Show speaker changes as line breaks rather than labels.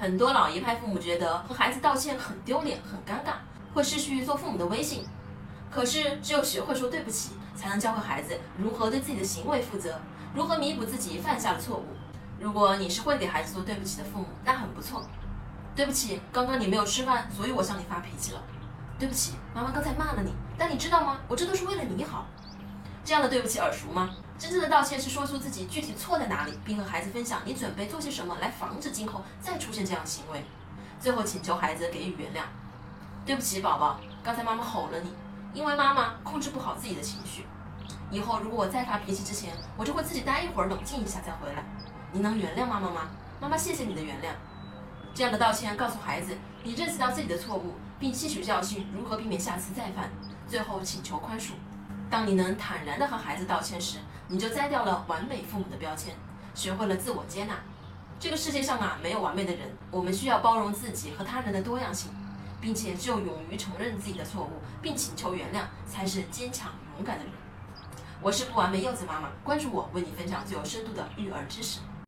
很多老一派父母觉得和孩子道歉很丢脸、很尴尬，会失去做父母的威信。可是，只有学会说对不起，才能教会孩子如何对自己的行为负责，如何弥补自己犯下的错误。如果你是会给孩子说对不起的父母，那很不错。对不起，刚刚你没有吃饭，所以我向你发脾气了。对不起，妈妈刚才骂了你，但你知道吗？我这都是为了你好。这样的对不起耳熟吗？真正的道歉是说出自己具体错在哪里，并和孩子分享你准备做些什么来防止今后再出现这样的行为。最后请求孩子给予原谅。对不起，宝宝，刚才妈妈吼了你，因为妈妈控制不好自己的情绪。以后如果我再发脾气之前，我就会自己待一会儿，冷静一下再回来。你能原谅妈妈吗？妈妈谢谢你的原谅。这样的道歉告诉孩子，你认识到自己的错误，并吸取教训，如何避免下次再犯。最后请求宽恕。当你能坦然地和孩子道歉时，你就摘掉了完美父母的标签，学会了自我接纳。这个世界上啊，没有完美的人，我们需要包容自己和他人的多样性，并且只有勇于承认自己的错误，并请求原谅，才是坚强勇敢的人。我是不完美柚子妈妈，关注我，为你分享最有深度的育儿知识。